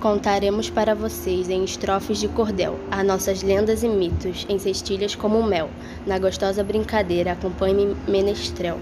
Contaremos para vocês em estrofes de cordel as nossas lendas e mitos, em cestilhas como mel. Na gostosa brincadeira, acompanhe-me, menestrel.